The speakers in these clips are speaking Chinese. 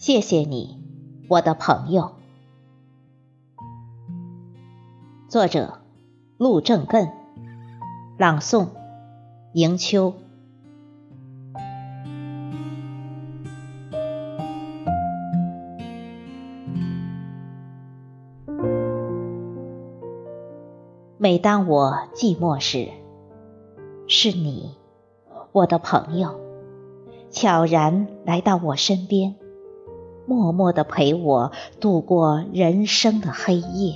谢谢你，我的朋友。作者：陆正艮，朗诵：迎秋。每当我寂寞时，是你，我的朋友，悄然来到我身边，默默地陪我度过人生的黑夜。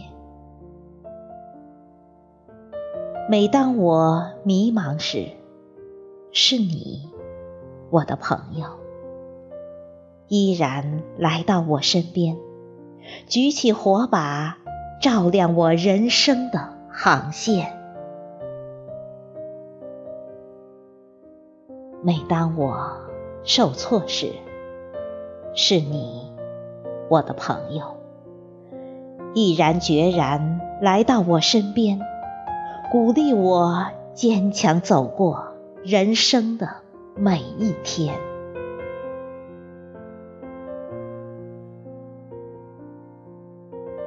每当我迷茫时，是你，我的朋友，依然来到我身边，举起火把，照亮我人生的航线。每当我受挫时，是你，我的朋友，毅然决然来到我身边，鼓励我坚强走过人生的每一天。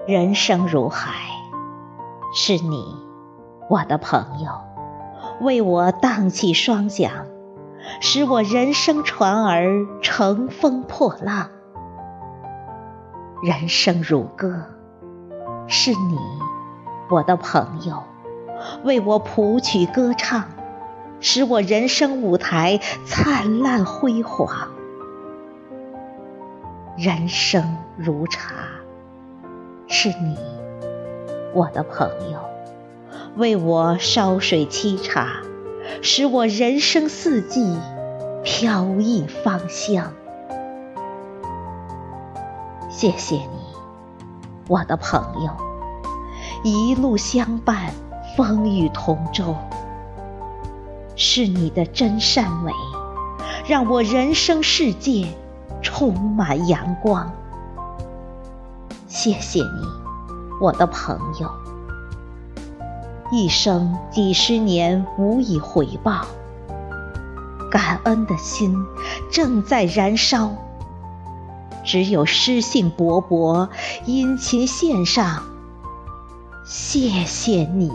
人生如海，是你，我的朋友，为我荡起双桨。使我人生船儿乘风破浪，人生如歌，是你，我的朋友，为我谱曲歌唱，使我人生舞台灿烂辉煌。人生如茶，是你，我的朋友，为我烧水沏茶。使我人生四季飘逸芳香。谢谢你，我的朋友，一路相伴，风雨同舟。是你的真善美，让我人生世界充满阳光。谢谢你，我的朋友。一生几十年无以回报，感恩的心正在燃烧。只有诗兴勃勃，殷勤献上。谢谢你。